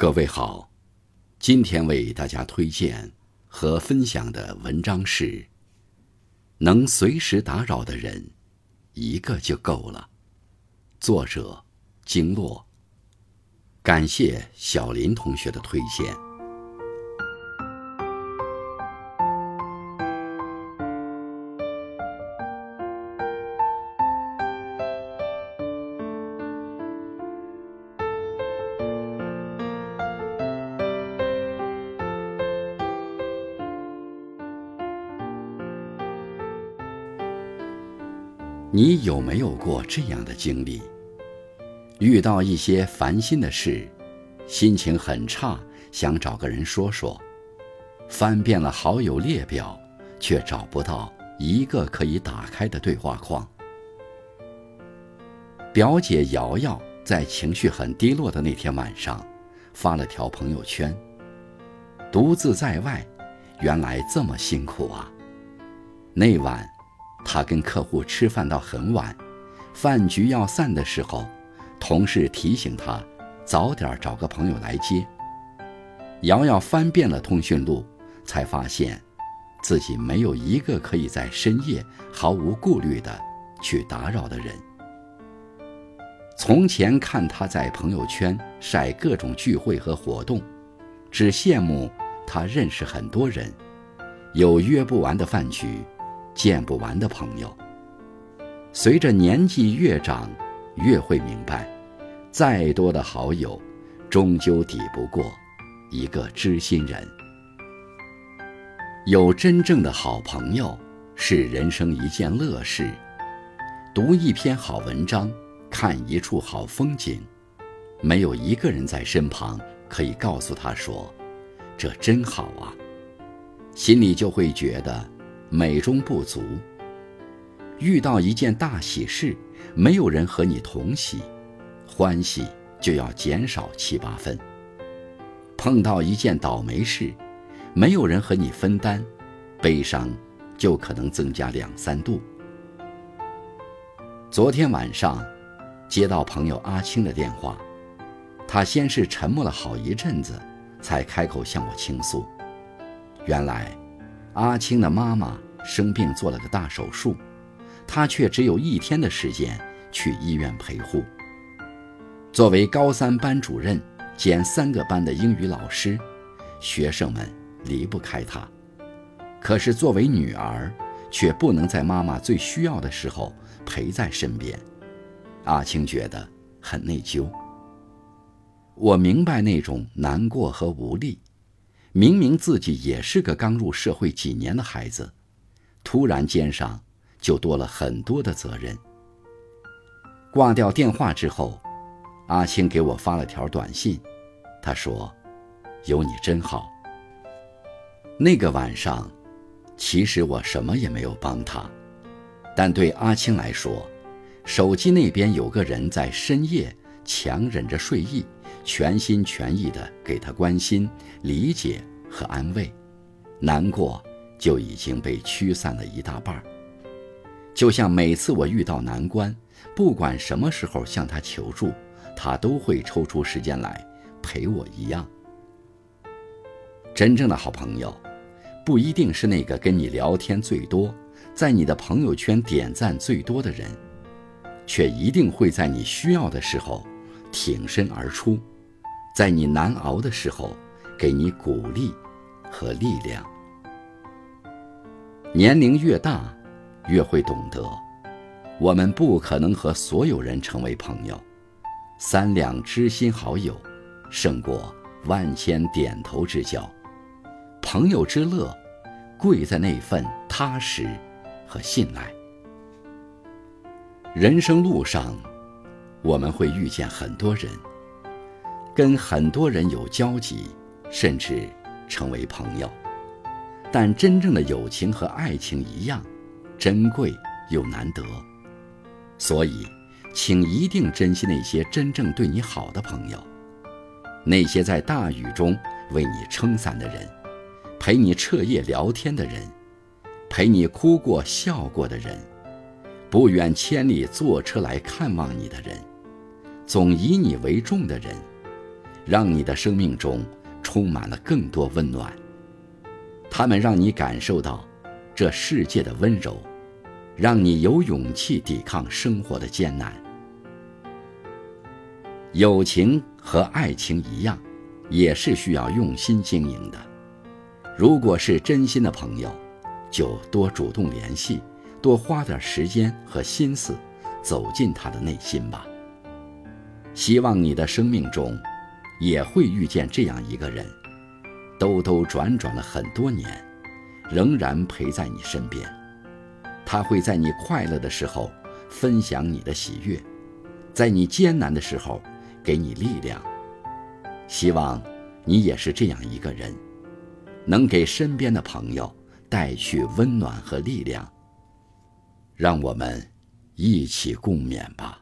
各位好，今天为大家推荐和分享的文章是：能随时打扰的人，一个就够了。作者：经络。感谢小林同学的推荐。你有没有过这样的经历？遇到一些烦心的事，心情很差，想找个人说说，翻遍了好友列表，却找不到一个可以打开的对话框。表姐瑶瑶在情绪很低落的那天晚上，发了条朋友圈：“独自在外，原来这么辛苦啊！”那晚。他跟客户吃饭到很晚，饭局要散的时候，同事提醒他早点找个朋友来接。瑶瑶翻遍了通讯录，才发现自己没有一个可以在深夜毫无顾虑的去打扰的人。从前看他在朋友圈晒各种聚会和活动，只羡慕他认识很多人，有约不完的饭局。见不完的朋友。随着年纪越长，越会明白，再多的好友，终究抵不过一个知心人。有真正的好朋友，是人生一件乐事。读一篇好文章，看一处好风景，没有一个人在身旁可以告诉他说：“这真好啊。”心里就会觉得。美中不足。遇到一件大喜事，没有人和你同喜，欢喜就要减少七八分；碰到一件倒霉事，没有人和你分担，悲伤就可能增加两三度。昨天晚上，接到朋友阿青的电话，他先是沉默了好一阵子，才开口向我倾诉。原来。阿青的妈妈生病做了个大手术，他却只有一天的时间去医院陪护。作为高三班主任兼三个班的英语老师，学生们离不开他。可是作为女儿，却不能在妈妈最需要的时候陪在身边。阿青觉得很内疚。我明白那种难过和无力。明明自己也是个刚入社会几年的孩子，突然肩上就多了很多的责任。挂掉电话之后，阿青给我发了条短信，他说：“有你真好。”那个晚上，其实我什么也没有帮他，但对阿青来说，手机那边有个人在深夜强忍着睡意。全心全意地给他关心、理解和安慰，难过就已经被驱散了一大半。就像每次我遇到难关，不管什么时候向他求助，他都会抽出时间来陪我一样。真正的好朋友，不一定是那个跟你聊天最多、在你的朋友圈点赞最多的人，却一定会在你需要的时候挺身而出。在你难熬的时候，给你鼓励和力量。年龄越大，越会懂得，我们不可能和所有人成为朋友。三两知心好友，胜过万千点头之交。朋友之乐，贵在那份踏实和信赖。人生路上，我们会遇见很多人。跟很多人有交集，甚至成为朋友，但真正的友情和爱情一样，珍贵又难得。所以，请一定珍惜那些真正对你好的朋友，那些在大雨中为你撑伞的人，陪你彻夜聊天的人，陪你哭过笑过的人，不远千里坐车来看望你的人，总以你为重的人。让你的生命中充满了更多温暖。他们让你感受到这世界的温柔，让你有勇气抵抗生活的艰难。友情和爱情一样，也是需要用心经营的。如果是真心的朋友，就多主动联系，多花点时间和心思，走进他的内心吧。希望你的生命中，也会遇见这样一个人，兜兜转转了很多年，仍然陪在你身边。他会在你快乐的时候分享你的喜悦，在你艰难的时候。给你力量，希望你也是这样一个人，能给身边的朋友带去温暖和力量。让我们一起共勉吧。